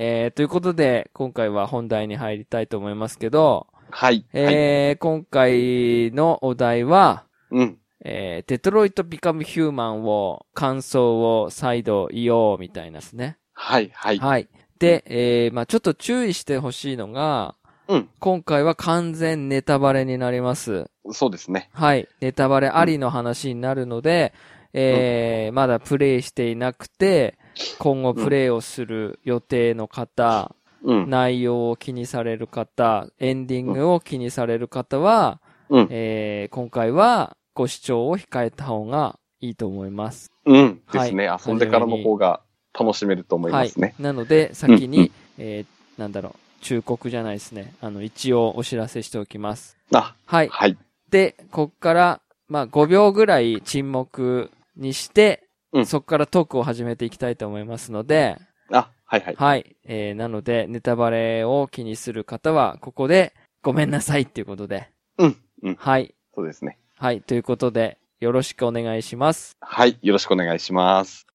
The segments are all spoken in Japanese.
えー、ということで、今回は本題に入りたいと思いますけど、はい。はい。えー今回のお題は、うん。えー、デトロイト・ビカム・ヒューマンを、感想を再度言おうみたいなですね。はい。はい。はい。で、えー、まあちょっと注意してほしいのが、うん。今回は完全ネタバレになります。そうですね。はい。ネタバレありの話になるので、えー、まだプレイしていなくて、今後プレイをする予定の方、うん。内容を気にされる方、エンディングを気にされる方は、うん。えー、今回はご視聴を控えた方がいいと思います。うん。はいですね。遊んでからの方が楽しめると思いますね。なので、先に、うんうんえー、なんだろう、忠告じゃないですね。あの、一応お知らせしておきます。あ、はい。はい。で、こっから、まあ、5秒ぐらい沈黙にして、うんそっからトークを始めていきたいと思いますので、あ、はいはい。はい。えー、なので、ネタバレを気にする方は、ここで、ごめんなさいっていうことで。うん。うん。はい。そうですね。はい。ということで、よろしくお願いします。はい。よろしくお願いします。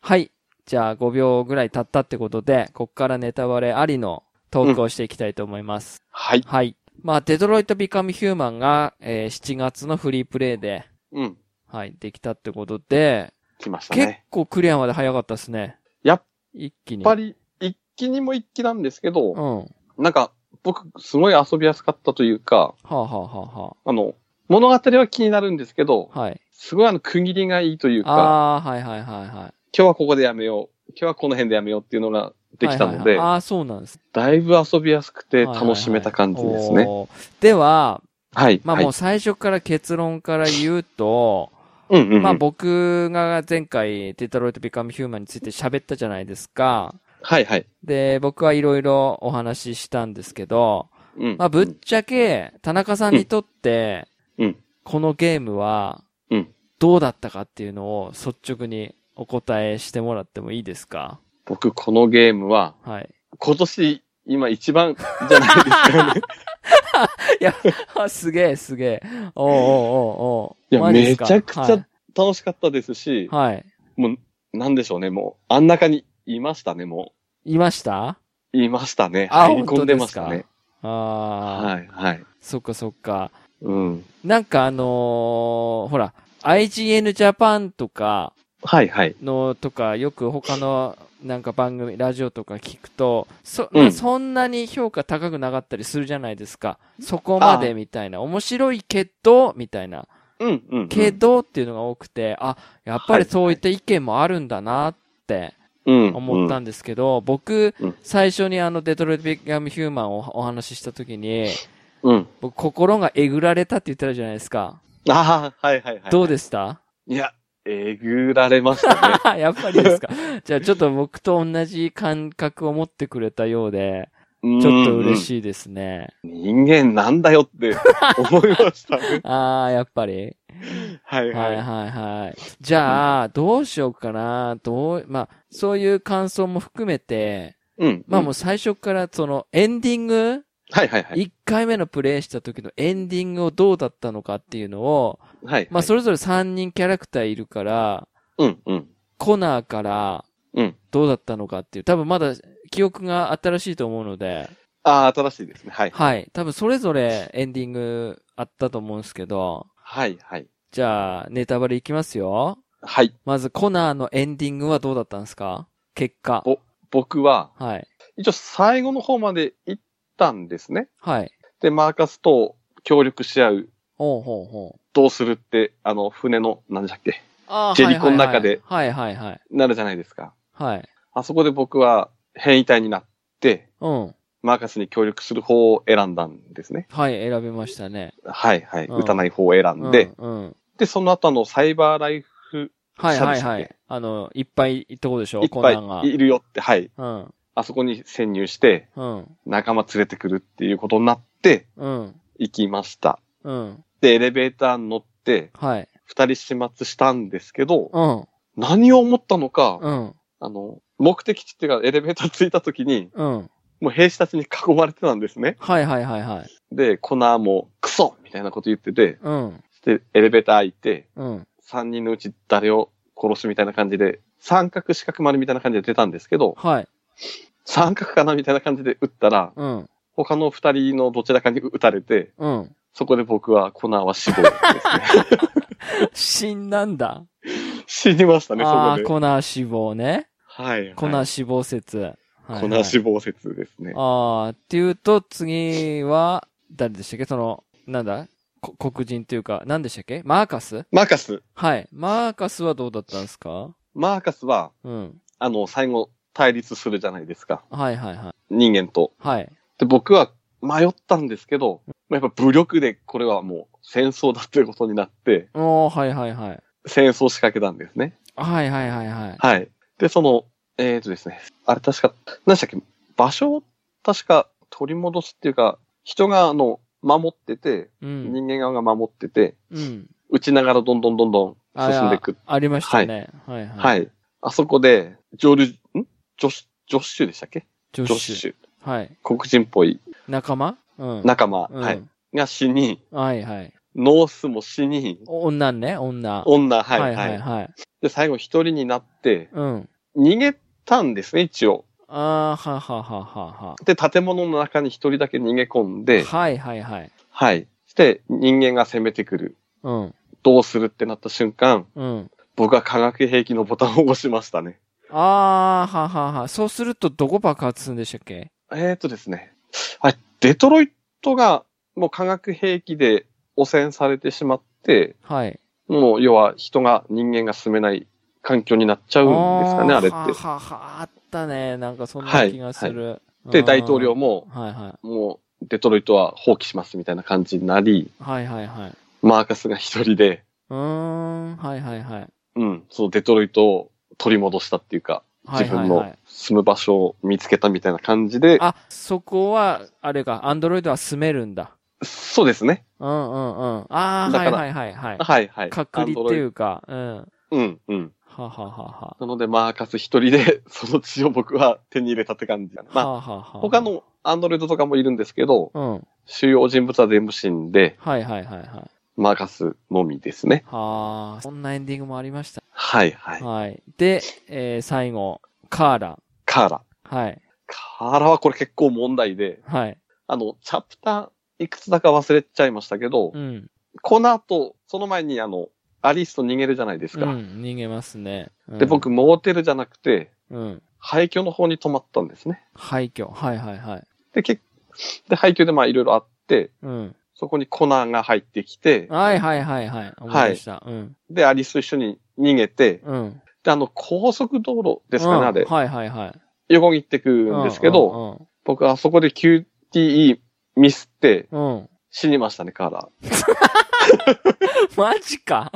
はい。じゃあ、5秒ぐらい経ったってことで、こっからネタバレありのトークをしていきたいと思います。はい。はい。まあ、デトロイト・ビカム・ヒューマンが、えー7月のフリープレイで、うん。はい、できたってことで、来ました結ね。構クリアまで早かったですね。やっ一気に。やっぱり、一気にも一気なんですけど、うん。はなんか、僕、すごい遊びやすかったというか、あ、はあはあはあの、物語は気になるんですけど、あ、はい。すごいあの、区切りがいいというか、ああー、はいはいはいはい。今日はここでやめよう、今日はこの辺でやめようっていうのができたので、はいはいはいああ、そうなんです。だいぶ遊びやすくて楽しめた感じですね。おーでは、はい。はいまあもう最初から結論から言うと、うんうんうん。まあ僕が前回デトロイト・ビカム・ヒューマンについて喋ったじゃないですか。はいはい。で、僕はいろいろお話ししたんですけど、うん。まあぶっちゃけ、田中さんにとって、うんこのゲームはうん、どうだったかっていうのを率直にお答えしてもらってもいいですか？僕、このゲームは、はい。今年、今一番じゃないですかね。いや、あすげえすげえ。おうおうおうおういや、めちゃくちはいゃ楽しかったですし、はい。もう、なんでしょうね、もう、あん中にいましたね、もいました？う。いましたね。あ入り込んでましたね。ああ、はい、はい。そっかそっか。うん。なんかあのーほら、IGN Japan とかはい、はい。のとか、よく他のなんか番組、ラジオとか聞くと、そ、うんそんなに評価高くなかったりするじゃないですか。そこまでみたいな。面白いけど、みたいな。うん、うん。けどっていうのが多くて、あ、やっぱりそういった意見もあるんだなってうん、思ったんですけど、僕うん、最初にあのデトロイト・ビカム・ヒューマンをお話しした時に、うん。うん。僕心がえぐられたって言ってたじゃないですか。ああ、はい、はい、はい。どうですした？いや、えぐられましたね。やっぱりですか。じゃあちょっと僕と同じ感覚を持ってくれたようで、ちちょっと嬉い。しいですね。人間なんだよって 思いましたね。ああ、やっぱり。はい、はいははいはい。じゃあ、どうしようかな。どう、まあ、そういう感想も含めて、い。うん。まあもう最初からそのエンディング、はい、はい、はい。1回目のプレイした時のエンディングをどうだったのかっていうのを、はい。まあそれぞれ3人キャラクターいるから、うん、うん。コナーからうん。どうだったのかっていう、多分まだ記憶が新しいと思うので、ああ、新しいですね。はい。はい。多分それぞれエンディングあったと思うんですけど、はい、はい。じゃあ、ネタバレいきますよ。はい。まず、コナーのエンディングはどうだったんですか？結果。お僕は、はい。一応最後の方まで行ったんですね。はい。で、マーカスと協力し合う、ほうほうほう。どうするって、あの、船の、何でしたっけ？あージェリコの中ではいはいはい。なるじゃないですか。はい。あそこで僕は変異体になって、うん。マーカスに協力する方を選んだんですね。はい、選びましたね。はいはい。うん撃たない方を選んで、うん。うん。で、その後あの、サイバーライフ、はいはいはい。あの、いっぱいいったことでしょ？いっぱ。いいるよって、はい。うん。あそこに潜入して、うん。仲間連れてくるっていうことになって、うん。行きました。うん。で、エレベーターに乗って、はい。二人始末したんですけど、うん。何を思ったのか、うん。あの、目的地っていうか、エレベーター着いた時に、うん。もう兵士たちに囲まれてたんですね。はいはいはいはい。で、コナーもクソみたいなこと言ってて、うん。で、エレベーター開いて、うん。3人のうち誰を殺すみたいな感じで、三角四角丸みたいな感じで出たんですけど、はい。三角かなみたいな感じで撃ったら、うん。他の二人のどちらかに撃たれて、うん。そこで僕はコナーは死亡ですね。死んだんだ。死にましたね、そああ、こで。コナー死亡ね。はい、はい。コナー死亡説。はいはいコナー死亡説ですね。ああ、っていうと、次は、誰でしたっけ？その、なんだ？こ黒人というか、何でしたっけ？マーカス？マーカス。はい。マーカスはどうだったんですか？マーカスは、うん。あの、最後、対立するじゃないですか。はいはいはい。人間と。はい。で、僕は迷ったんですけど、まあやっぱ武力でこれはもう戦争だっていうことになって、おー、はいはいはい。戦争を仕掛けたんですね。はいはいはいはい。はい。で、その、えーとですね、あれ確か、何でしたっけ、場所を確か取り戻すっていうか、人があの、守ってて、うん。人間側が守ってて、うん。撃ちながらどんどんどんどん進んでいく。ありましたね。はいはい。はい。あそこで、ジョル、ん？ジョシ、ジョッシュでしたっけ？ジョッシュ。はい。黒人っぽい仲間？うん。仲間、うんはい。が死に、はいはい。ノースも死に、お女ね、女。女、はい、ははいい、はいはい。で、最後一人になって、うん。逃げたんですね、一応。ああ、ははははは。で、建物の中に一人だけ逃げ込んで、はいはいはい。はい。して、人間が攻めてくる。うん。どうするってなった瞬間、うん。僕は化学兵器のボタンを押しましたね。ああ、ははは。そうするとどこ爆発するんでしたっけ？えーとですね。あれ、デトロイトがもう化学兵器で汚染されてしまって、はい。もう要は人が、人間が住めない環境になっちゃうんですかね、あれって。はははあったね。なんかそんな気がする。で、大統領も、も。はいはもう、デトロイトは放棄しますみたいな感じになり、い。はいはいはい。マーカスが一人で、うーん。はいはいはい。うん、そのデトロイトを取り戻したっていうか、はい自分のはいはい。住む場所を見つけたみたいな感じで、あ、そこは、あれか、アンドロイドは住めるんだ。そうですね。うんうんうん。ああ、はいはいはいはい。はいはい。隔離っていうか、うん。うん、うん。はははは。なので、マーカス一人で、その血を僕は手に入れたって感じだね。まあ、ははは。他。のアンドロイドとかもいるんですけど、うん。はい主要人物は全部死んで、はいはいはい。マーカスのみですね。はあ、そんなエンディングもありました。はいはい。はい。で、えー、最後、カーラ。カーラ。はい。カーラはこれ結構問題で、はい。あの、チャプターいくつだか忘れちゃいましたけど、うん。この後、その前にあの、アリスと逃げるじゃないですか。うん、逃げますね。うんで、僕、、モーテルじゃなくて、うん。廃墟の方に泊まったんですね。廃墟。はいはいはい。で、けで、廃墟でまあいろいろあって、うん。そこにコナーが入ってきて、はいはいはいはい。思い出した。うん。で、アリスと一緒に逃げて、うん。で、あの、高速道路ですかね、うんあれ。はいはいはい。横切ってくんですけど、ど、僕はそこで QTE ミスってうん。うん。死にましたね、カーラ。マジか。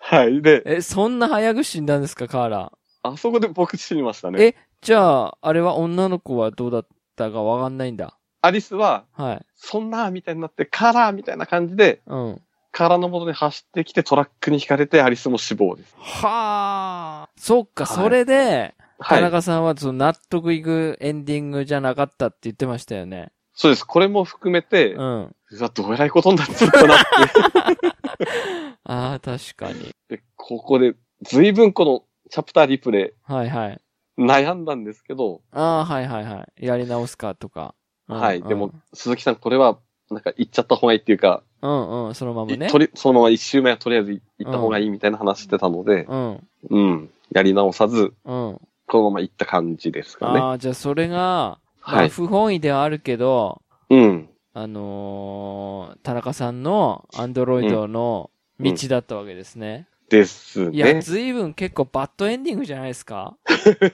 はい。で、え、そんな早く死んだんですか、カーラ。あそこで僕死にましたね。え、じゃあ、あれは女の子はどうだったかわかんないんだ。アリスは、はい。そんなみたいになって、カーラーみたいな感じで、うん。カーラーの元に走ってきてトラックに引かれてアリスも死亡です。はあ。そっか、はいそれで、はい。田中さんはその納得いくエンディングじゃなかったって言ってましたよね。そうです。これも含めて、う。うんわ、どうえらいことになっちゃったなって。ああ、確かに。で、ここで、随分このチャプターリプレはいはい。イ悩んだんですけど、ああ、はいはいはい。やり直すかとか。うんはい。でも、、鈴木さん、これは、なんか言っちゃった方がいいっていうか、うんうん、そのままね。とりそのまま一周目はとりあえず行った方がいいみたいな話してたので、うん、うん。やり直さず、うん。このまま行った感じですかね。ああ、じゃあそれが、まあ、はい。不本意ではあるけど、うん。あのー、田中さんのアンドロイドの道だったわけですね。ですいや、ね。ずいぶん結構バッドエンディングじゃないですか？だか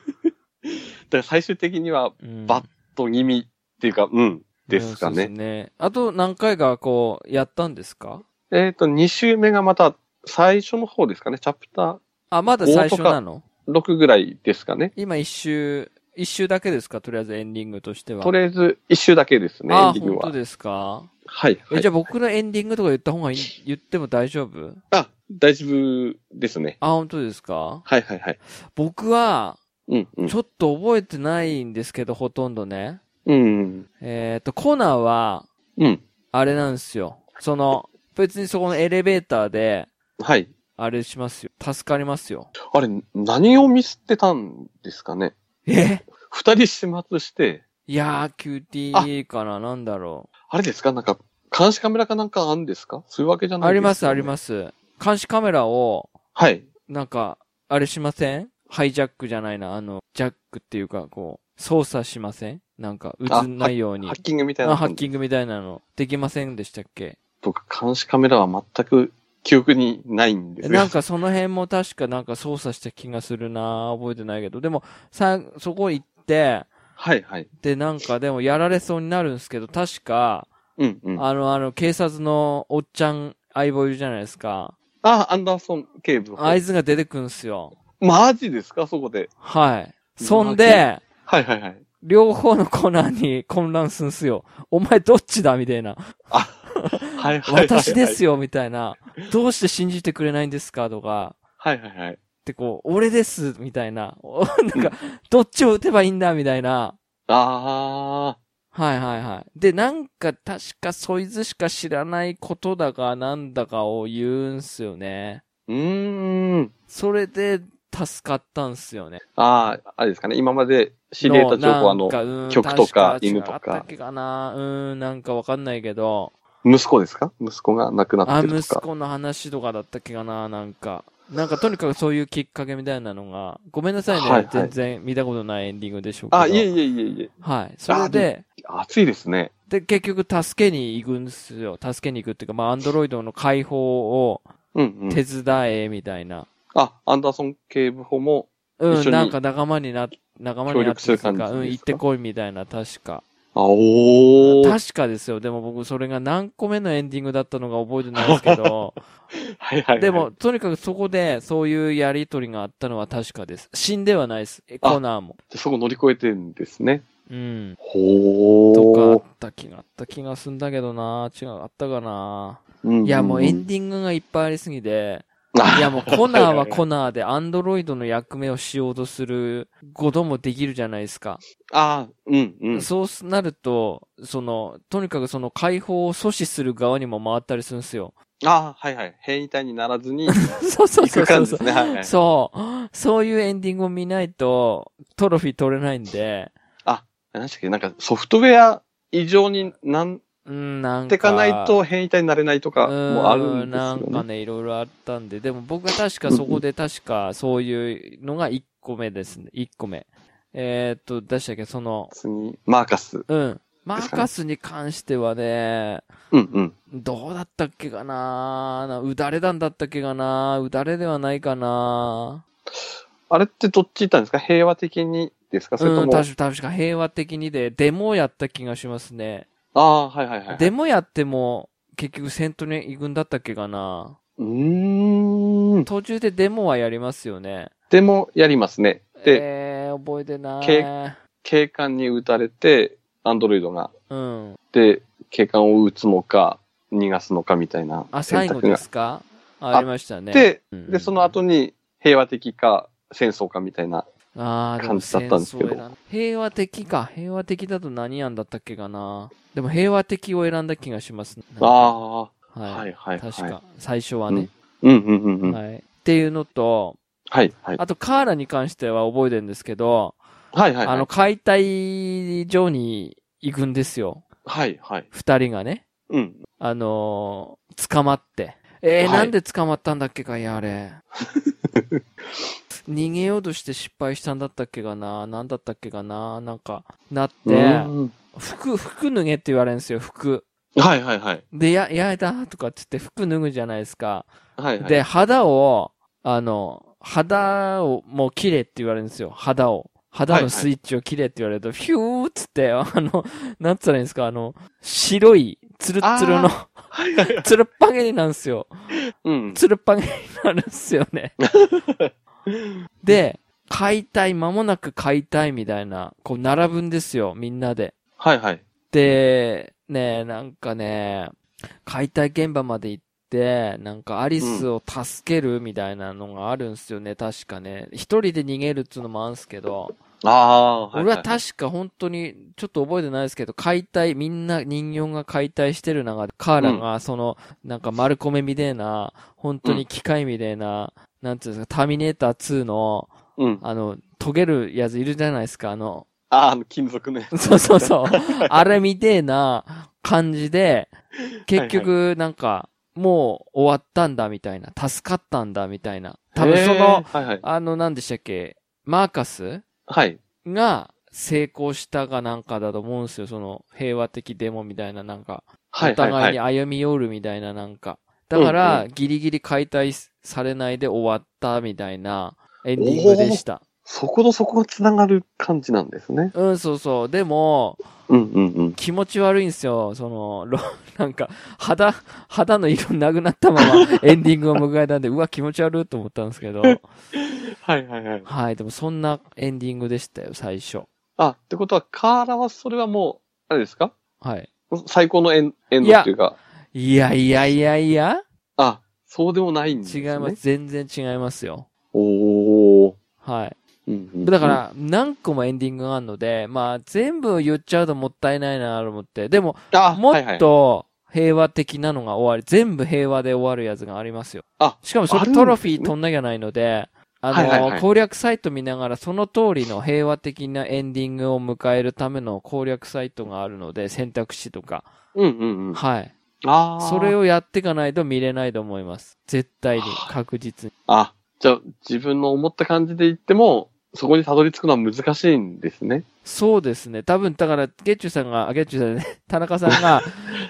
ら最終的には、うん。バッド気味っていうか、うん。ですかうんそうね。ね。あと何回かこう、やったんですか？えっ、と、2周目がまた、最初の方ですかね。チャプタあ、まだ最初なの？ー6ぐらいですかね。今一周、一周だけですか？とりあえずエンディングとしては。とりあえず、1周だけですね、エあンディングは。本当ですか？はい。え、はいじゃあ僕のエンディングとか言った方がいい、言っても大丈夫？あ、大丈夫ですね。あ、本当ですか？はいはいはい。僕は、うん、うんち。ょっと覚えてないんですけど、ほとんどね。うん。えっ、と、コナーは、うん。あれなんですよ。その、別にそこのエレベーターで、はい。あれしますよ。助かりますよ。あれ、何をミスってたんですかね？え？二人始末して、いやー、QT かななんだろあれですか？なんか、監視カメラかなんかあるんですか？そういうわけじゃう。ないですか、あります、あります。監視カメラを、はい。なんか、あれしません？ハイジャックじゃないな。あの、ジャックっていうか、こう、操作しません？なんか、映んないようにハ。ッキングみたいな。あハッキングみたいなの、できませんでしたっけ？僕、監視カメラは全く記憶にないんですよ。なんかその辺も確かなんか操作した気がするな覚えてないけど。でも、さ、そこ行って、はいはい。で、なんかでもやられそうになるんですけど、確か、うんうん。あ、あの、あの、警察のおっちゃん相棒いるじゃないですか。アンダーソン警部補。あいつが出てくんすよ。マジですか？そこで。はい。そんで、はいはいはい。両方のコーナーに混乱すんすよ。お前どっちだみたいな。はいはいはい、はい。私ですよみたいな。どうして信じてくれないんですかとか。はいはいはい。ってこう、俺ですみたいな。おなんか、どっちを打てばいいんだみたいな。あはいはいはい。で、なんか確かそいつしか知らないことだかなんだかを言うんすよね。ー。うーん。それで助かったんすよね。ああ、あれですかね。今まで知り得た情報はあの、曲とか確犬とか違ったっけかなうん、なんかわかんないけど。息子ですか？息子が亡くなあ、ってるとか。息子の話とかだったっけかななんか。なんかとにかくそういうきっかけみたいなのが、ごめんなさいね。はいはい全然見たことないエンディングでしょうけど。あ、いえいえいえいえ。はい。それで、暑いですね。で、結局助けに行くんですよ。助けに行くっていうか、まあ、アンドロイドの解放をうんうん。手伝え、みたいな。あ、アンダーソン警部補も、うん、一緒になんか仲間にな、仲間になって協力する感じですか？うん、行ってこいみたいな、確か。あおー。確かですよ。でも僕、それが何個目のエンディングだったのか覚えてないですけど、はいはいはい。でも、、とにかくそこで、そういうやりとりがあったのは確かです。死んではないです。えコナーも。そこ乗り越えてるんですね。うん。ほとかあっー。た気があった気がすんだけどな違う、あったかなうんいや、もうエンデディングがいっぱいありすぎて、ィいやもうコナーはコナナーでアンドロイドの役目をしようとすることもできるじゃないですか。ああ、うんうん。そうなると、その、とにかくその解放を阻止する側にも回ったりするんですよ。ああ、はいはい。変異体にならずにそうそう行そうそうそう。はいはい。そう。そういうエンディングを見ないと、トロフィー取れないんで、何でしたっけ？なんかソフトウェア異常になんうん、なんか。てかないと変異体になれないとかもあるんですなよね。んかね、いろいろあったんで、でも僕は確かそこで確かそういうのが1個目ですね。1個目。えー、っと、出したっけ、その、次、マーカス。うん。マーカスに関してはね、うんうん。どうだったっけかな？なうだれ弾だったっけかな？うだれではないかな？あれってどっち行ったんですか？平和的にですか？それとうん、も。確か確か平和的にで、デモをやった気がしますね。ああ、はいはいはい。デモやっても、結局戦闘に行くんだったっけかなうーん。途中でデモはやりますよね。でも、やりますね。で、えー、覚えてない。警警官に撃たれて、アンドロイドが。うん。で、警官を撃つのか、逃がすのかみたいなあ、選択が最後ですか？あありましたね。で、うんで、その後に平和的か戦争かみたいな。ああ、感じだったんですけど平和的か。平和的だと何案だったっけかな。でも平和的を選んだ気がしますね。ああ、は。はいいはいはい。確か。最初はね。うんうんうんうん。はいはい。っていうのと、はい。あとカーラに関しては覚えてるんですけど、はいはい。あの、解体所に行くんですよ。はいはい。二人がね。うん。あのー捕まって。えーはいなんで捕まったんだっけかいや、あれ。逃げようとして失敗したんだったっけかな？なんだったっけかな？なんか、なって、うん服、服脱げって言われるんですよ、服。はいはいはい。で、や、やだとかって言って服脱ぐじゃないですか。はいはい。で、肌を、あの、肌をもう切れって言われるんですよ、肌を。肌のスイッチを切れって言われると、ヒューっつって、あの、なんつったらいいんですか、あの、白い、ツルッツルの、はいはいはい。ツルッパゲになんですよ。うん。ツルッパゲになるんですよね。で、解体、間もなく解体みたいな、こう並ぶんですよ、みんなで。はいはい。で、ね、なんかね、解体現場まで行って、なんかアリスを助けるみたいなのがあるんですよね、確かね。一人で逃げるっつうのもあるんすけど、ああ、はい、俺は確か本当に、ちょっと覚えてないですけど、解体、みんな人形が解体してる中で、カーラがその、なんか丸米みたいな、本当に機械みたいな、なんていうんですか、ターミネーター2の、うん。あの、研げるやついるじゃないですか、あの、ああ、あの、金属ね。そうそうそう。あれみてえな感じで、結局、なんか、もう終わったんだみたいな、助かったんだみたいな。多分そへの、ーはいはい。あの、何でしたっけ、マーカスはい。が成功したかなんかだと思うんですよ。その平和的デモみたいななんか、はい。お互いにはい。歩み寄るみたいななんか。だかうんら、ギリギリ解体されないで終わったみたいなエンディングでした。そことそこが繋がる感じなんですね。うん、そうそう。でも、うんうんうん。気持ち悪いんですよ。その、ろ なんか、肌、肌の色なくなったまま エンディングを迎えたんで、うわ、気持ち悪いと思ったんですけど。はいはいはい。はい、でもそんなエンディングでしたよ、最初。あ、ってことは、カーラはそれはもう、あれですか？はい。最高のエンエンドっていうか、いやいやいやいや、あ、そうでもないんですね。違います。。全然違いますよ。おー。はい。だか、ら、何個もエンディングがあるので、まあ、全部言っちゃうともったいないなと思って。でも、あ、もっと平和的なのが終わり、全部平和で終わるやつがありますよ。あ、しかもそれトロフィー取んなきゃないので、あの、はいはいはい攻略サイト見ながらその通りの平和的なエンディングを迎えるための攻略サイトがあるので、選択肢とか。うんうんうん。はい。ああ。それをやっていかないと見れないと思います。絶対に、確実に。あ、じゃあ、自分の思った感じで言っても、そこにたどり着くのは難しいんですね。そうですね。多分、だから、ゲッチュさんが、あ、ゲッチュさんね、田中さんが、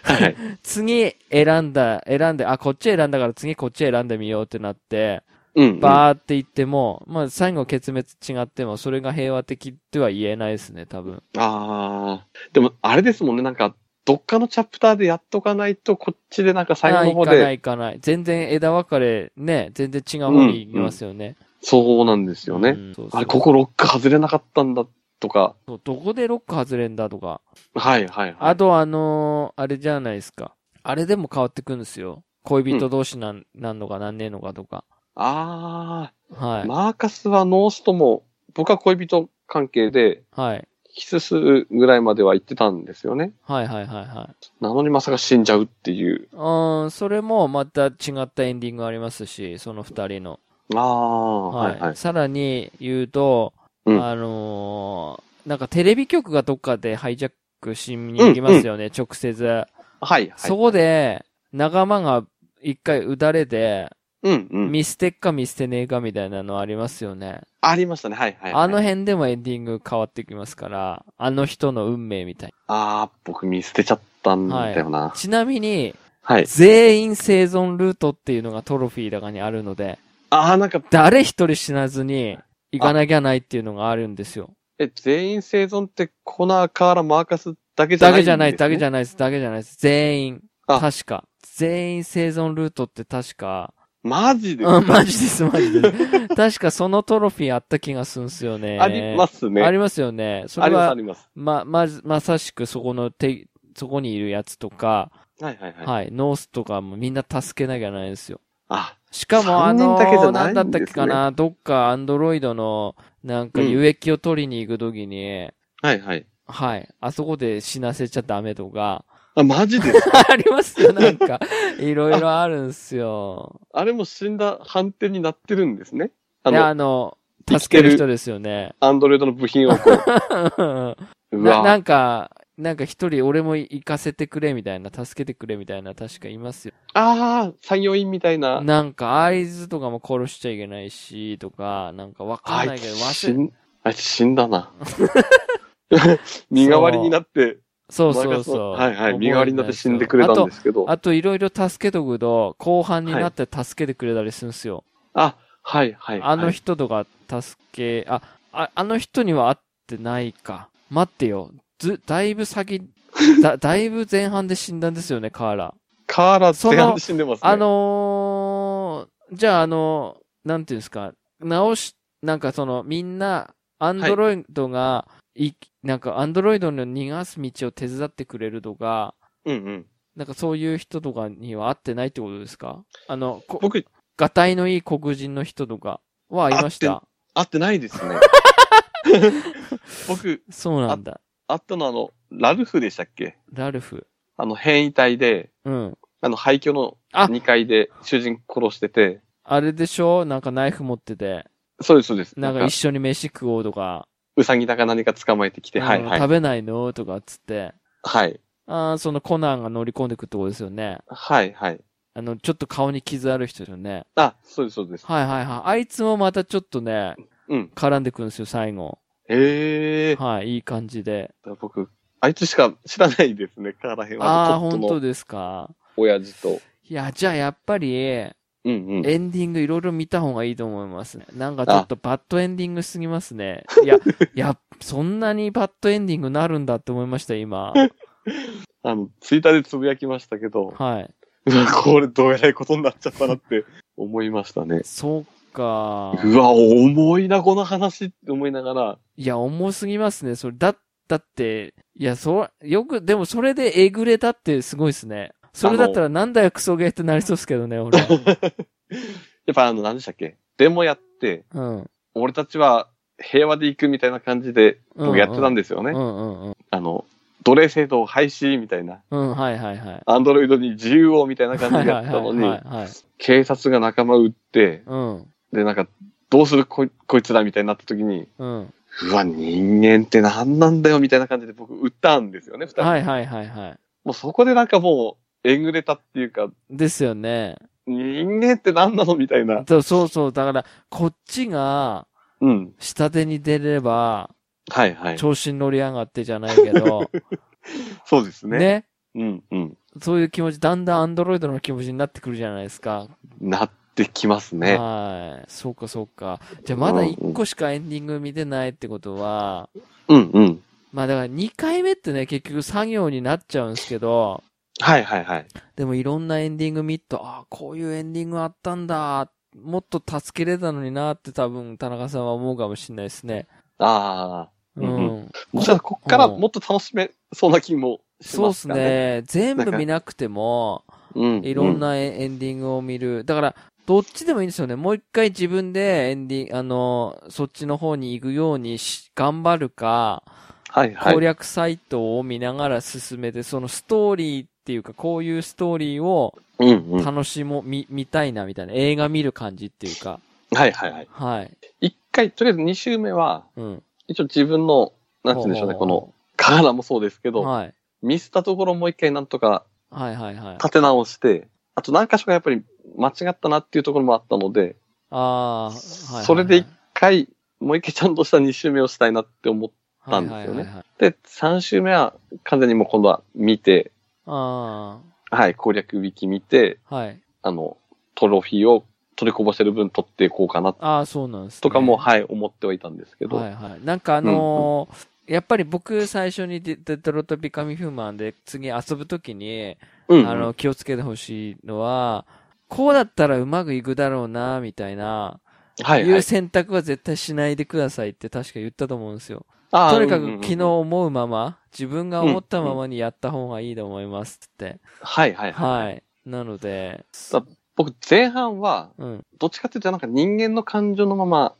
はい。次選んだ、選んで、あ、こっち選んだから次こっち選んでみようってなって、うん、うん。バーって言っても、まあ最後結滅違っても、それが平和的っては言えないですね、多分。ああ。でも、あれですもんね、なんか、どっかのチャプターでやっとかないと、こっちでなんか最後の方あ行かないで、行かない。全然枝分かれ、ね、全然違う方に行きますよね。そうなんですよね。うんそうそうあれ、ここロック外れなかったんだとか。そうどこでロック外れんだとか。はいはいはい。あとあのーあれじゃないですか。あれでも変わってくんですよ。恋人同士なん、なんのかなんねえのかとか。ああ、はい。マーカスはノースとも、僕は恋人関係で、はい。キスするぐらいまでは言ってたんですよね。はいはいはいはい。なのにまさか死んじゃうっていう。うん、それもまた違ったエンディングありますし、その二人の。ああ、は。はいいはい。さらに言うと、うんあのーなんかテレビ局がどっかでハイジャックしに行きますよね、直接。はいはい。そこで、仲間が一回撃たれて、うんうん。見捨てっか見捨てねえかみたいなのありますよね。ありましたね。はいはい、はい。あの辺でもエンディング変わってきますから、あの人の運命みたいああ、僕見捨てちゃったんだよな。な。ちなみに、はい。全員生存ルートっていうのがトロフィーだかにあるので、ああ、なんか、誰一人死なずに行かなきゃないっていうのがあるんですよ。え、全員生存ってコナーからマーカスだけじゃないだけじゃない、だけじゃないです、だけじゃないです。全員。あ確か。全員生存ルートって確か、マジで？うん、マジです、マジです。確かそのトロフィーあった気がするんすよね。ありますね。ありますよね。それあります、あは、ります。ま、まず、まさしくそこのて、そこにいるやつとか、はいはいはい。はい、ノースとかもみんな助けなきゃないんですよ。あ、しかもあ三のなんだったっけかな、どっかアンドロイドの、なんかうん有益を取りに行くときに、はいはい。はい、あそこで死なせちゃダメとか、あ、マジで ありますよ、なんか。いろいろあるんすよ。あれも死んだ判定になってるんですね？あの、あの、助ける人ですよね。アンドロイドの部品をこう、うななわんか、なんか一人俺も行かせてくれみたいな、助けてくれみたいな、確かいますよ。ああ、作業員みたいな。なんか合図とかも殺しちゃいけないし、とか、なんかわかあんないいけど、忘れ、ん、あいつ死んだな。身代わりになって、そうそうそう。はいはい。身代わりになって死んでくれたんですけど。あといろいろ助けとくと、後半になって助けてくれたりするんですよ。あ、はいはい。あのはい人とか助け、あ、あ、あの人には会ってないか。待ってよ。ず、だいぶ先、だ、だいぶ前半で死んだんですよね、カーラ。カーラ前半で死んでますね。あのー、じゃああの、なんていうんですか、直し、なんかその、みんな、アンドロイドが、い、なんかアンドロイドの逃がす道を手伝ってくれるとか、うんうん。なんかそういう人とかには会ってないってことですか？あの、こ僕、がたいのいい黒人の人とかは会いました？会ってないですね。僕、そうなんだ。あったのあの、ラルフでしたっけ？ラルフ。あの、変異体で、うん。あの、廃墟のあ2階で主人殺してて、あれでしょ？なんかナイフ持ってて、そうです、そうです。なんか一緒に飯食おうとか、うさぎだか何か捕まえてきて、はいはい。うん食べないの？とかっつって、はい。ああ、そのコナンが乗り込んでくってことですよね。はい、はい。あの、ちょっと顔に傷ある人ですよね。あ、そうです、そうです。はいはいはい。あいつもまたちょっとね、うん。絡んでくるんですよ、最後。へえ。はい、いい感じで。僕、あいつしか知らないですね、カーラヘンは。ああ、本当ですか？親父と。いや、じゃあやっぱり、うんうん。エンディングいろいろ見た方がいいと思いますね。なんかちょっとバッドエンディングすぎますね。いや、いや、そんなにバッドエンディングなるんだって思いました、今。あの、ツイッターでつぶやきましたけど、はい。これどうやらいことになっちゃったなって思いましたね。そうか。うわ、重いな、この話って思いながら。いや、重すぎますね。それ、だ、だって、いや、そ、よく、でもそれでえぐれたってすごいですね。それだったらなんだよクソゲーってなりそうですけどね、俺。やっぱあの、何でしたっけ？デモやって、うん。俺たちは平和で行くみたいな感じで、僕やってたんですよね。あの、奴隷制度廃止みたいな、うん、はいはいはい。アンドロイドに自由をみたいな感じでやってたのに。警察が仲間撃って、うん。で、なんか、どうするこいこいつらみたいになった時に、うん。うわ、人間って何なんだよみたいな感じで僕撃ったんですよね、二人。はいはいはいはい。もうそこでなんかもう、えぐれたっていうか、ですよね。人間って何なのみたいな。そうそうそう。だから、こっちが、うん。下手に出れば、はいはい。調子に乗り上がってじゃないけど、そうですね。ね。うんうん。そういう気持ち、だんだんアンドロイドの気持ちになってくるじゃないですか。なってきますね。はい。そうかそうか。じゃあまだ1個しかエンディング見てないってことは、うんうん。まあだから2回目ってね、結局作業になっちゃうんですけど、はいはいはい。でもいろんなエンディング見ると、ああ、こういうエンディングあったんだ。もっと助けれたのになって多分田中さんは思うかもしれないですね。ああ。ううんうんん。もしかしたらこっからもっと楽しめそうな気もしそうですね。ね。全部見なくても、うん。いろんなエエンディングを見る。だから、どっちでもいいんですよね。もう一回自分でエンディング、あの、そっちの方に行くようにし頑張るか、はいはい。攻略サイトを見ながら進めて、そのストーリーっていうか、こういうストーリーをうんうん。楽しも、見、見たいなみたいな、映画見る感じっていうか、はいはいはい。はい。一回、とりあえず二周目は、うん。一応自分の、なんて言うんでしょうね、この、カーラもそうですけど、はい。ミスったところもう一回なんとかはいはいはい。立て直して、あと何箇所かやっぱり間違ったなっていうところもあったので、ああ、はい。それで一回、もう一回ちゃんとした二周目をしたいなって思っったんですよねはいはいはいはいて、三周目は完全にもう今度は見て、あはい、攻略ウィキ見て、あ、はい。あの、トロフィーを取りこぼしてる分取っていこうかなああ、そうなんです、ね。とかも、はい、思ってはいたんですけど、はいはい。なんかあのーやっぱり僕最初にデデトロイト・ビカミ・ヒューマンで次遊ぶときに、うんうんあの、気をつけてほしいのは、こうだったらうまくいくだろうな、みたいな、はいいうはい。選択は絶対しないでくださいって確か言ったと思うんですよ。あーとにかく昨日思うまま、自分が思ったままにやった方がいいと思いますって。はいはいはい。はい。なので、だ僕、前半は、うん。どっちかっていうとなんか人間の感情のまま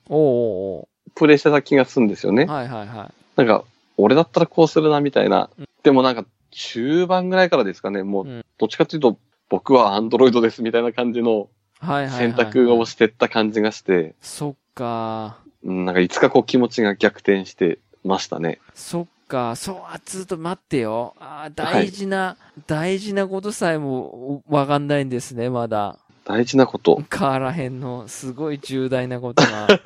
プレイしてた気がするんですよね。うはいはいはい。なんか、俺だったらこうするなみたいな。うんでもなんか、中盤ぐらいからですかね、もう、うんどっちかっていうと、僕はアンドロイドですみたいな感じのはいはいはい、選択をしてった感じがして、そっか。うんなんかいつかこう気持ちが逆転してましたね。そっか、そう、あ、ずっと待ってよ。あー大事な、大事なことさえもわかんないんですね、まだ。大事なこと。変わらへんの、すごい重大なことが。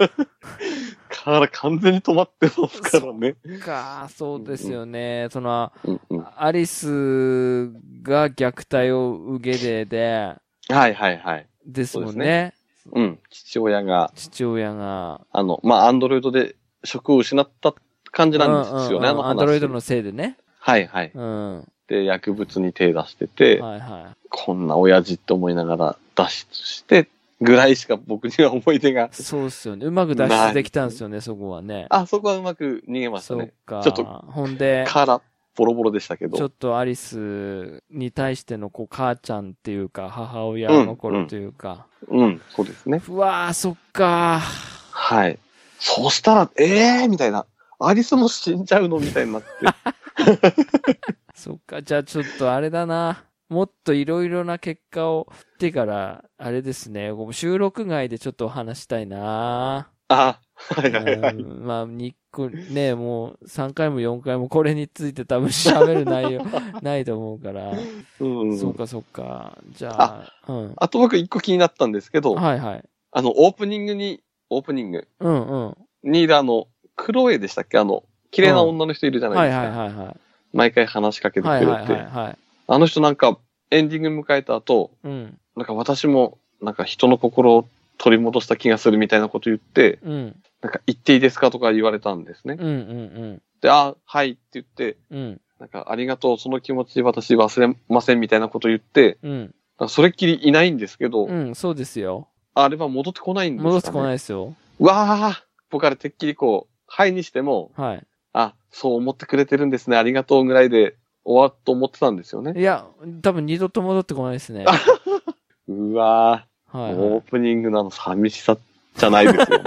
から完全に止まってますからね。か、そうですよね。その、うんうん、アリスが虐待を受けてで、はいはいはい。ですもんそうでね。うん。父親が、父親が。あの、まあ、アンドロイドで職を失った感じなんですよね、あの話。アンドロイドのせいでね。はいはい。うん。はで、薬物に手出してて、いはこんな親父って思いながら脱出して、ぐらいしか僕には思い出がい。。そうっすよね。うまく脱出できたんですよね、そこはね。あ、そこはうまく逃げましたそっね。か。ちょっとほんで、から、ボロボロでしたけど。ちょっとアリスに対してのこう母ちゃんっていうか母親の頃というか、うん、そうですね。うわーそっかはい。そうしたら、ええー、みたいな。アリスも死んじゃうのみたいになって。そっか、じゃあちょっとあれだな。もっといろいろな結果をってから、あれですね、収録外でちょっとお話したいな。あはいはいはい。うんまあ、に個、ね、もう3回も4回もこれについて多分喋る内容 ないと思うから。うんそうかそうか。じゃあ、うん。あと僕一個気になったんですけど、はいはい。あの、オープニングに、オープニングうんうん。にいるあの、クロエでしたっけ？あの、綺麗な女の人いるじゃなはいいですか。はいはいはい。毎回話しかけてくれて。はいはいはいはい。あの人なんか、エンディング迎えた後、うん。なんか私も、なんか人の心を取り戻した気がするみたいなこと言って、うん。なんか言っていいですかとか言われたんですね。うんうんで、あ、はいって言って、うん。うん。なんかありがとう、その気持ち私忘れませんみたいなこと言って、うん。それっきりいないんですけど、うん、そうですよ。あれは戻ってこないんですか、ね、戻ってこないですよ。うわあ僕あれてっきりこう、はいにしても、はい。あ、そう思ってくれてるんですね、ありがとうぐらいで終わっと思ってたんですよね。いや、多分二度と戻ってこないですね。うわはい、ーオーはプニングのあの寂しさじゃないですよ。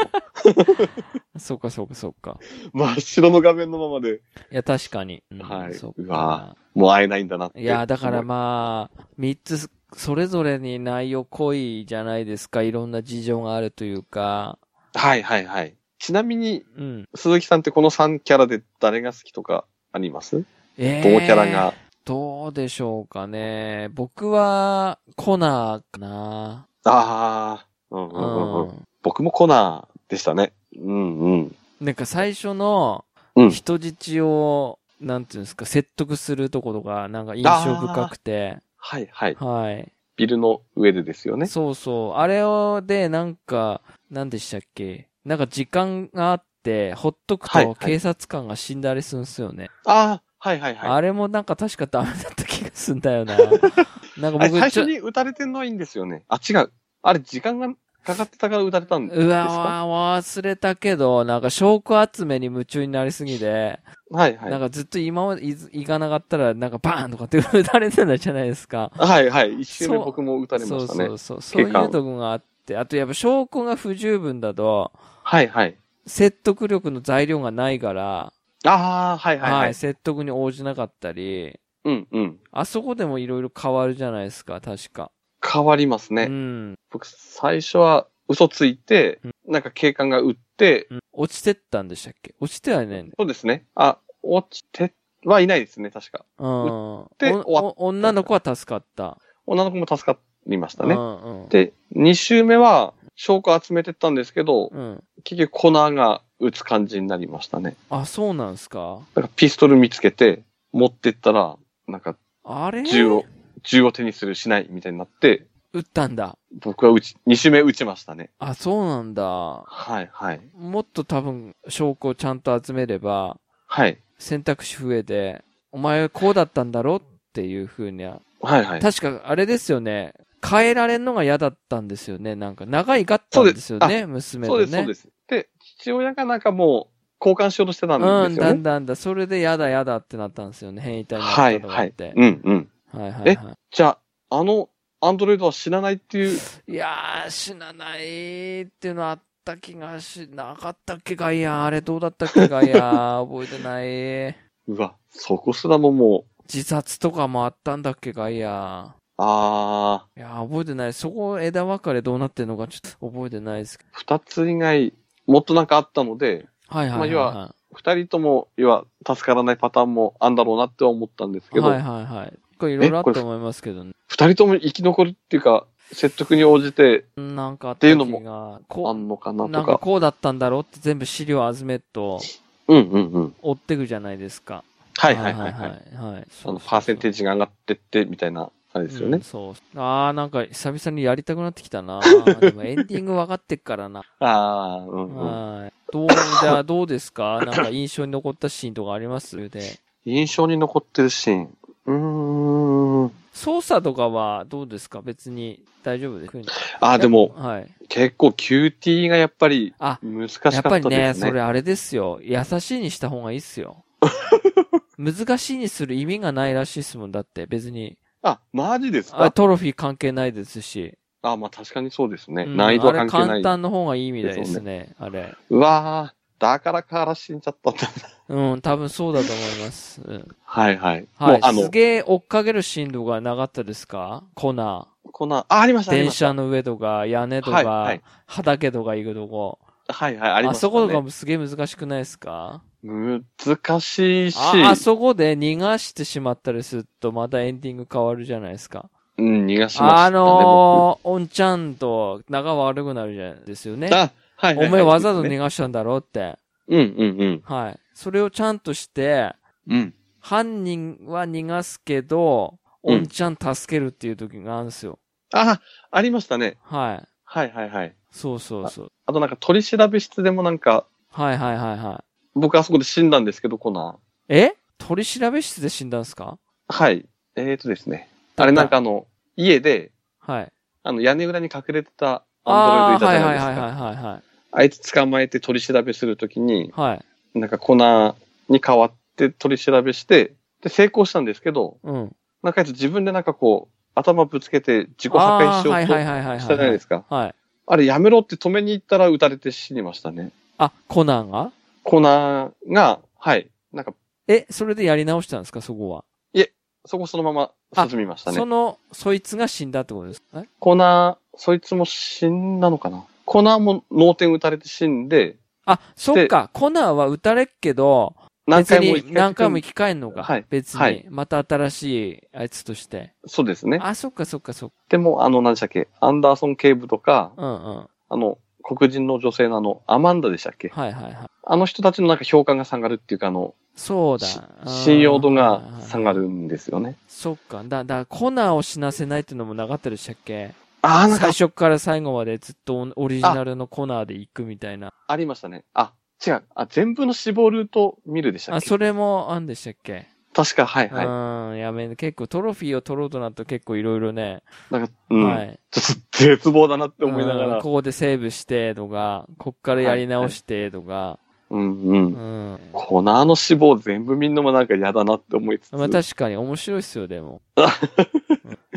い。そうかそうかそうか。真っ白の画面のままで、いや、確かに。うんはいそううわか。もう会えないんだなって。いや、だからまあ、三つ、それぞれに内容濃いじゃないですか。いろんな事情があるというか。はいはいはい。ちなみに、うん。鈴木さんってこの3キャラで誰が好きとかあります？えどのキャラが？どうでしょうかね。僕は、コナーかな。ああ、うんうんうんうん。うん。僕もコナーでしたね。うんうん。なんか最初のうん人質を、なんていうんですか、説得するところが、なんか印象深くて。はいはい。はい。ビルの上でですよね。そうそう。あれを、で、なんか、なんでしたっけ？なんか時間があって、ほっとくはいはいと警察官が死んだりするんですよね。ああ、はいはいはい。あれもなんか確かダメだった気がすんだよな。なんか僕最初に撃たれてんのはいいんですよね。あ、違う。あれ時間がかかってたから撃たれたんですうかわ、忘れたけど、なんか証拠集めに夢中になりすぎて、はいはい。なんかずっと今までい行かなかったら、なんかバーンとかって撃たれてたじゃないですか。はいはい。一周目そう僕も撃たれましたね。そうそうそう。そういうとこがあって、あとやっぱ証拠が不十分だと、はいはい。説得力の材料がないから、ああ、はいはいはい、はい。説得に応じなかったり、うんうん。あそこでもいろいろ変わるじゃないですか、確か。変わりますね。うん。僕、最初は嘘ついて、なんか警官が撃って、うん落ちてったんでしたっけ？落ちてはいない。そうですね。あ、落ちてはいないですね、確か。うん。てお終わっお女の子は助かった。女の子も助かりましたうね。んうん。で、2周目は証拠集めてったんですけど、うん。結局コナーが撃つ感じになりましたね。あ、そうなんすか？なんかピストル見つけて、持ってったら、なんかあれ？銃を、銃を手にするしないみたいになって、撃ったんだ。僕は撃ち、2周目撃ちましたね。あ、そうなんだ。はい、はい。もっと多分、証拠をちゃんと集めれば、はい。選択肢増えて、お前はこうだったんだろっていう風には。はい、はい。確か、あれですよね。変えられるのが嫌だったんですよね。なんか、長いがったんですよね、娘そうです。そうです。で、父親がなんかもう、交換しようとしてたんうん、だですよね。んだんだ。それで嫌だ嫌だってなったんですよね。変異体になはい、ったとかはいって。。うん、うん。はいはいえはじゃあ、あの、アンドロイドは死なないっていう、い。いやー、死なないっていうのあった気がしなかったっけかいや。あれどうだったっけかいや。覚えてない。うわ、そこすらももう、自殺とかもあったんだっけかいや。あいや、覚えてない。そこ枝分かれどうなってんのかちょっと覚えてないですけー、二つ以外、もっとなんかあったので、ど。はいはいはい、まあは二人とも、要は、助からないパターンもあんだろうなって思ったんですい。けど、はいはいはい。これいろいろあったと思いますけどね。二人とも生き残るっていうか、説得に応じてなんかあっていうのも。あこんのかう、なとか。なんかこうだったんだろうって全部資料集めるとうんうんうん。追ってくじゃないですか。はいはいはいはい。はいはいはい。あの、パーセンテージジが上がってって、みたいな、あれですよね。そう。ああ、なんか久々にやりたくなってきたな。でもエンディング分かってっからな。ああ、うんうん。はい。どう、じゃあどうですか？なんか印象に残ったシーンとかあります？で。印象に残ってるシーン。うーん。操作とかはどうですか？別に大丈夫ですあ、でも、はい。結構 QT がやっぱりあ、難しかったやっぱりね、ですね。それあれですよ。優しいにした方がいいっすよ。難しいにする意味がないらしいっすもん。だって別に。あ、マジですあかトロフィー関係ないですし。あ、まあ確かにそうですね。うん難易度は関係あれ簡ない。単の方がいいみたいですね。あれ。うわーだからから死んじゃったんだ。うん、多分そうだと思います。うん、はいはい。はい。あのす、げえ追っかける進路がなかったですか？コナこんな、あ、ありましー。た、あり電。車の上とか、屋根とか、はいはい畑とか行くとこ。はいはい、ありあました、ね。そことかもすげえ難しくないですか？難しいし、あ、あそこで逃がしてしまったりすると、またエンディング変わるじゃないですか。うん、逃がしました、ね。あのー、おんちゃんと仲悪くなるじゃないですよね僕。あ、はいはい、はい。お前わざとね。逃がしたんだろうって。うんうんうん。はい。それをちゃんとして、うん。犯人は逃がすけど、うんおんちゃん助けるっていう時があるんですよ。あ、ありましたね。はい。はいはいはい。そうそうそう。あとなんか取り調べ室でもなんか、はいはいはいはい。僕あそこで死んだんですけど、コナえ？取り調べ室で死んだんですか？ー。はい。えーとですね。あれなんかあの、家で、はい。あの屋根裏に隠れてたアああー、ンドロイドいたはじゃないですか？いはいはいはいはいはい。あいつ捕まえて取り調べするときに、はい。なんかコナーに代わって取り調べして、で、成功したんですけど、うん。なんかあいつ自分でなんかこう、頭ぶつけて自己破壊しようとしたじゃないですか。はい。あれやめろって止めに行ったら撃たれて死にましたね。あ、コナンが？コナーが、はい。なんか、え、それでやり直したんですか？そこは。そこそのまま進みましたねそ。の、そいつが死んだってことですかね？コナー、そいつも死んだのかな？コナーも脳天撃たれて死んで、あ、そっか。コナンは撃たれっけど、何回も何回も生き返んのか。はい別に、はいまた新しいあいつとして。そうですね。あ、そっかそっかそっか。でも、あの、何でしたっけ？アンダーソン警部とか、うんうん。はいあの、黒人の女性のあの、アマンダでしたっけ？はいはい。あの人たちのなんか評価が下がるっていうか、あの、そうだ信用度が下が。はいはいるんですよね。そっか。だ、だ、コナンを死なせないっていうのもなかったでしたっけ？ああ、最初から最後までずっとオリジナルのコナーで行くみたいな。ありましたね。あ、違う。あ、全部の死亡ルート見るでしたっあ、けそれもあんでしたっけ？確か、はいはい。うん、やめ、結構トロフィーを取ろうとなると結構いろいろね、なんか、うん。はい。ちょっと絶望だなって思いながら。うんここでセーブしてとか、こっからやり直してとか、うんうん。うん。コナーの死亡全部見んのもなんか嫌だなって思いつつ。まあ確かに面白いっすよ、でも。う んや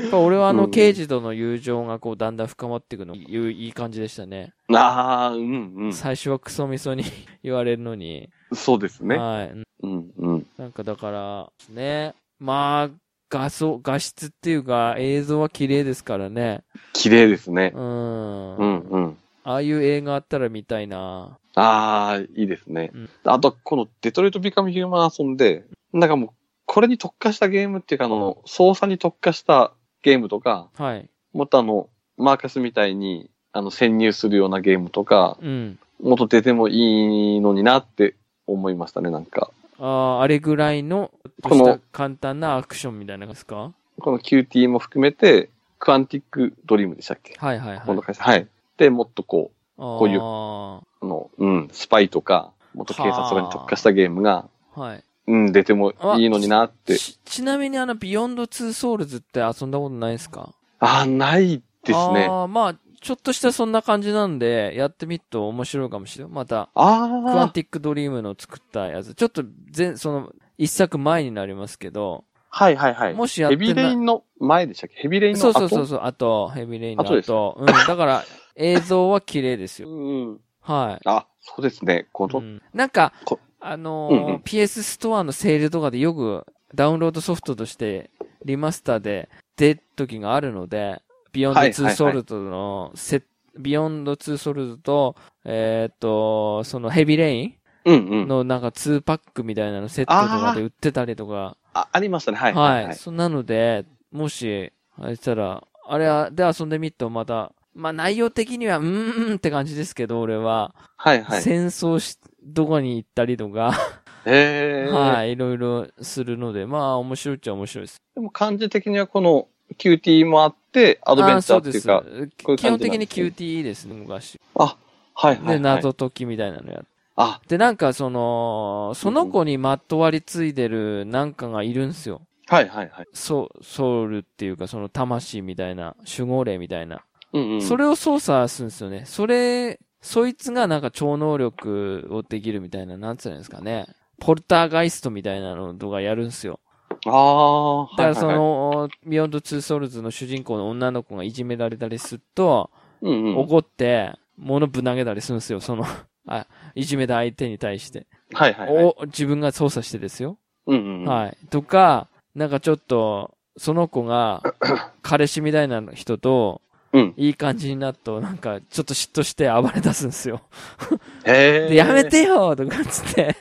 っぱ俺はあの、うん刑事との友情がこう、だんだん深まっていくの、いいいい感じでしたね。ああ、うんうん。最初はクソみそに 言われるのに。そうですね。はい。うんうん。なんかだから、ね。まあ、画像、画質っていうか、映像は綺麗ですからね。綺麗ですね。うん。うんうん。ああいう映画あったら見たいな。ああ、いいですね。うんあと、このデトロイト・ビカム・ヒューマン遊んで、なんかもう、これに特化したゲームっていうか、あの、操作に特化したゲームとか、はい。もっとあの、マーカスみたいに、あの、潜入するようなゲームとか、うん。もっと出てもいいのになって思いましたね、なんか。ああ、あれぐらいの、この簡単なアクションみたいなのですか？この QT も含めて、クアンティック・ドリームでしたっけ？はいはいはい。この会社。はい。で、もっとこここういうあの、うん、スパイとか、もっと警察とかに特化したゲームが、あ。はい。うん、出てもいいのになって。ち、ちなみにあの、 Beyond Two Souls って遊んだことないですか？あー、ないですね。ああ、まあ、ちょっとしたそんな感じなんで、やってみると面白いかもしれない。また、 Quantic Dream の作ったやつ。ちょっと、全、その、一作前になりますけど、あ、はいはいはい。もしやって Heavy Rain の前でしたっけ？ Heavy Rain のそう後そうそうそう、あと、 Heavy Rain の後後。うん、だから、映像は綺麗ですよ。うん。はい。あ、そうですね。この、うんなんかこ、あのーうんうん PS ストアのセールとかでよくダウンロードソフトとしてリマスターで出る時があるので、ビヨンドはいはいはい2ソルトのセッビヨンド2ソルトと、えーっと、そのヘビレイ。ンのなんか2パックみたいなのセットとかで売ってたりとか、あ、ありましたね。はい。はい。はい。そんなので、もし、あれしたら、あれはで遊んでみるとまた、まあ内容的には、うーんって感じですけど、俺は。はいはい。戦争し、どこに行ったりとか、へー。はい、いろいろするので、まあ面白いっちゃ面白いです。でも漢字的にはこの QT もあって、アドベンチャーっていうか基本的にじなんですね QTE ですね、昔。あ、はいはい、はで、い。謎解きみたいなのやって。あ、で、なんかその、その子にまっとわりついでるなんかがいるんすよ。はいはいはい。ソソウルっていうか、その魂みたいな、守護霊みたいな。うんうん。それを操作するんですよね。それ、そいつがなんか超能力をできるみたいな、なんつうんですかね。ポルターガイストみたいなのとかやるんすよ。ああ、はいだからそはいはい、の、 Beyond Two Souls の主人公の女の子がいじめられたりすると、うんうん。怒って、物ぶん投げたりするんですよ、その、あ、いじめた相手に対して。はいはいはい。を自分が操作してですよ。うんうんうん。はい。とか、なんかちょっと、その子が、彼氏みたいな人と、うん。いい感じになると、なんか、ちょっと嫉妬して暴れ出すんですよ。へえ。で、やめてよとかつって、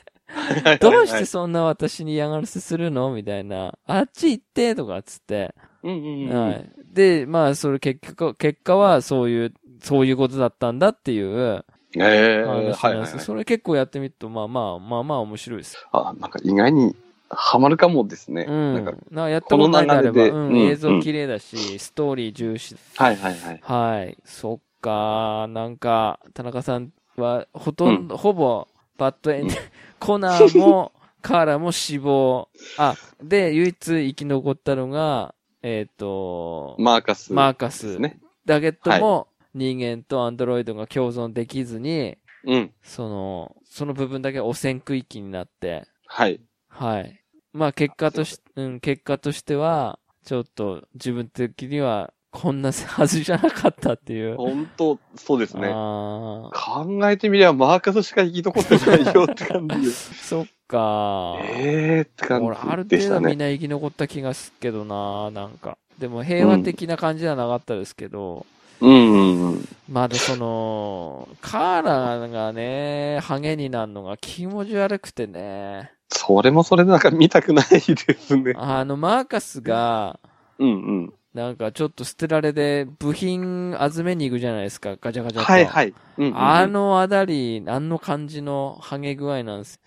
どうしてそんな私に嫌がらせするの？みたいな。あっち行ってとかつって。うんうんうん。はい。で、まあ、それ結果、結果はそういう、そういうことだったんだっていうへえ。話はい。それ結構やってみると、まあまあ、まあまあ面白いです。あ、なんか意外にハマるかもですね。うん。なんか、やったことないんであれば、うん、うん映像綺麗だし、ストーリー重視。はいはいはい。はい。そっか、なんか、田中さんは、ほとんど、ほぼ、バッドエンド、コナーも、カーラも死亡。あ、で、唯一生き残ったのが、えっ、と、マーカス。マーカス。ですね。だけども、人間とアンドロイドが共存できずに、うん。その、その部分だけ汚染区域になって、はい。はい。まあ結果とし、うん、結果としては、ちょっと自分的には、こんなはずじゃなかったっていう。本当そうですね。ああ、考えてみりゃマーカスしか生き残ってないよって感じで。そっか。ええーって感俺、あるじでしたね。程度みんな生き残った気がするけどな、なんか。でも平和的な感じじゃなかったですけど、うん。うん。うん。まだその、カーラがね、ハゲになるのが気持ち悪くてね。それもそれでなん。か見たくないですね。あの、マーカスが、うん。うん。なん。かちょっと捨てられで部品集めに行くじゃないですか、ガチャガチャと。はいはい。うん。うん。うん。あ、のあたり、あの感じのハゲ具合なん。です。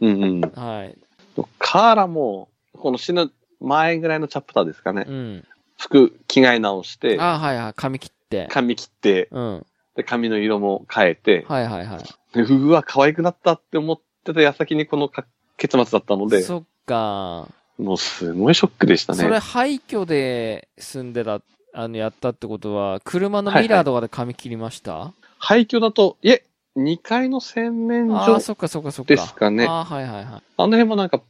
うん。うん。はい。カーラも、この死ぬ前ぐらいのチャプターですかねう。ん。服着替え直して、あはいはい、髪切って。髪切って、うん。で、髪の色も変えて、はいはいはい。でうわ、可愛くなったって思ってた矢先にこのか結末だったので、そっか。もうすごいショックでしたそれね。廃墟で住んでた、あの、やったってことは、車のミラーとかで髪切りました、廃墟だと、いえ、2階の洗面ああ、所そっかそっかそっか。ですかね。ああ、はいはいはい。あの辺もなんか、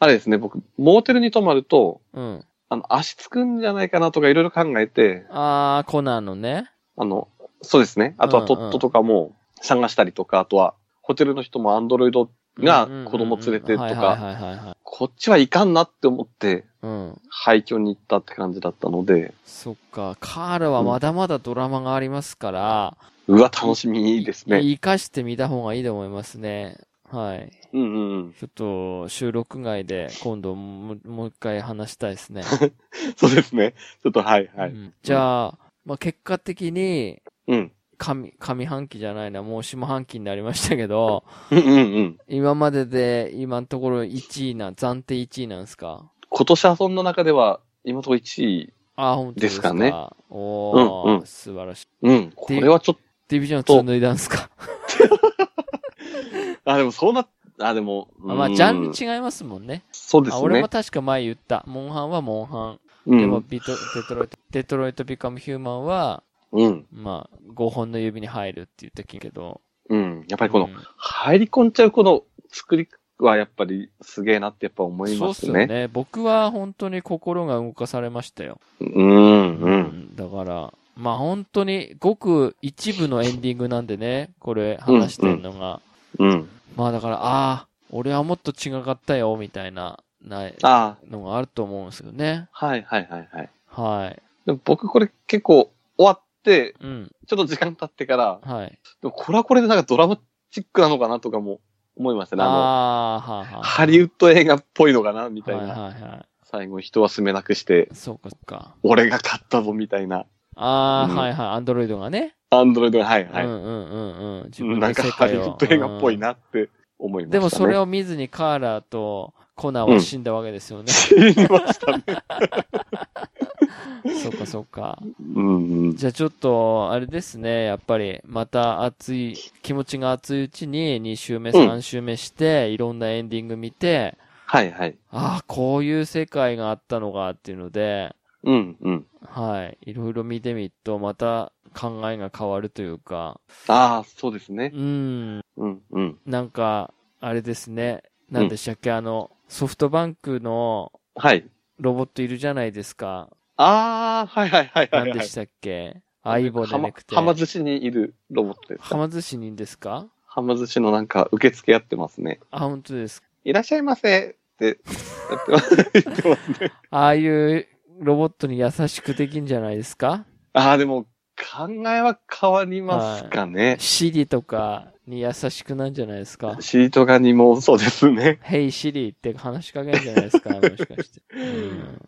あれですね、僕、モーテルに泊まると、うん。あの、足つくんじゃないかなとかいろいろ考えて、ああ、コナンのね。あの、そうですね。あとはトットとかも探したりとか、あとはホテルの人もアンドロイドが子供連れてとはいか、はいはいはいはい。こっちはいかんなって思ってうん。廃墟に行ったって感じだったので、そっか。カールはまだまだドラマがありますから、うわ、楽しみですね。生かしてみた方がいいと思いますね。はい。うんうんうん。ちょっと、収録外で今度ももう一回話したいですね。そうですね。ちょっとはいはい。うんじゃあ、まあ、結果的に、うん。上、上半期じゃないな、もう下半期になりましたけど、うんうんうん。今までで今のところ1位な、暫定1位なんですか？今年遊んだ中では、今のところ1位。あ、本当ですか？ですおー、うんうん素晴らしい。うん。これはちょっディビジョン2脱いだんですか、と、あ、でもそうな、あ、でも、あまあ、うんジャンル違いますもんね。そうですねあ俺も。確か前言った。モンハンはモンハン。うでもん。ビト、デトロイト、デトロイトビカムヒューマンは、うん。まあ、5本の指に入るって言ったけど。うん。やっぱりこの、うん入り込んじゃうこの作りはやっぱりすげえなってやっぱ思いますね。すよね。僕は本当に心が動かされましたよ。うん、う。うんだから、まあ本当にごく一部のエンディングなんでね、これ話してんのが。うん。まあだから、ああ、俺はもっと違かったよ、みたいな、ない、あのがあると思うんですよね。あ、はいはいはいはい。はい。でも僕これ結構終わって、うん。ちょっと時間経ってから、はい。でもこれはこれでなんかドラマチックなのかなとかも思いましたね。あの、あはあ、はあ。ハリウッド映画っぽいのかなみたいな。はいはいはい。最後人は住めなくして、そうか、そうか。俺が勝ったぞみたいな。ああ、うんはいはい。アンドロイドがね。アンドロイドが、はいはい。うんうんうんうん。自うん分のなんかハリ。ウッド映画っぽいうんなって思いましたね。でもそれを見ずにカーラーとコナーは死んだわけですよね。知りましたね。そうかそうか。うんうん。じゃあちょっと、あれですね。やっぱり、また熱い、気持ちが熱いうちに2週目、うん3週目して、いろんなエンディング見て、はいはい。ああ、こういう世界があったのかっていうので、うんうん。はい。いろいろ見てみると、また考えが変わるというか、ああ、そうですねう。ん、うんうん。なんか、あれですね。なんでしたっけ、あの、ソフトバンクのはい。ロボットいるじゃないですか。ああ、はいはいはいはい、はい。何でしたっけ？相棒ではまなくて。はま寿司にいるロボットですはか？ま寿司にですか？はま寿司のなんか受付やってますね。あ、本当ですか？いらっしゃいませってやってますね。ああいうロボットに優しくできんじゃないですか？ああ、でも考えは変わりますかね。シリとかに優しくなんじゃないですか？シートガニもそうですね。ヘイシリって話しかけるんじゃないですか？もしかして。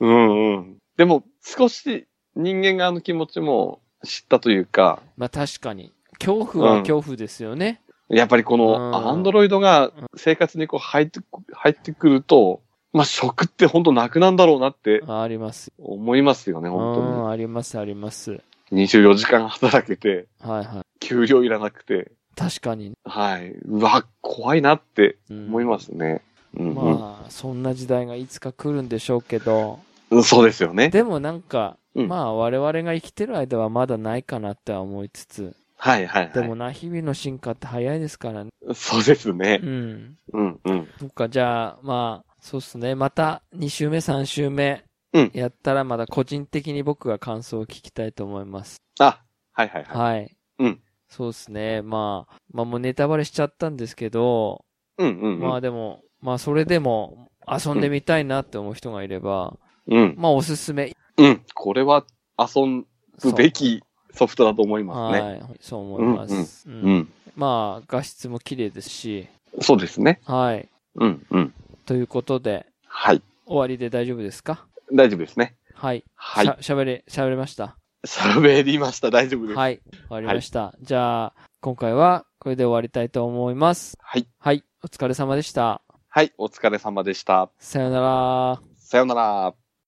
うんうんうん。でも少し人間側の気持ちも知ったというか、まあ確かに。恐怖は恐怖ですよね。やっぱりこうんのアンドロイドが生活にこう入ってこ、入ってくると、まあ食って本当なくなんだろうなってああります。思いますよね、う本ん、あります、あります。当に。24時間働けて、はいはい。給料いらなくて、確かに。はい。うわ、怖いなってうん思いますね。うん、まあ、そんな時代がいつか来るんでしょうけど、うん。そうですよね。でもなんか、うんまあ我々が生きてる間はまだないかなっては思いつつ、はいはいはい。でもな、日々の進化って早いですからね。そうですねう。ん。うんうん。そっか、じゃあ、まあ、そうっすね。また2週目、3週目、うんやったらまだ個人的に僕が感想を聞きたいと思います。あ、はいはいはい。はい。うん。そうっすね。まあ、まあもうネタバレしちゃったんですけど、うんうんうん。まあでも、まあそれでも遊んでみたいなって思う人がいれば、うん。まあおすすめ。うん。これは遊ぶべきソフトだと思いますね。はい。そう思います。うんうん。まあ画質も綺麗ですし、そうですね。はい。うんうん。ということで、はい。終わりで大丈夫ですか？大丈夫ですね。はい。はいしゃ喋れ、喋れました？喋りました。大丈夫です。はい。終わりました。じゃあ、今回はこれで終わりたいと思います。はい。はい。お疲れ様でした。はい。お疲れ様でした。さよなら。さようなら。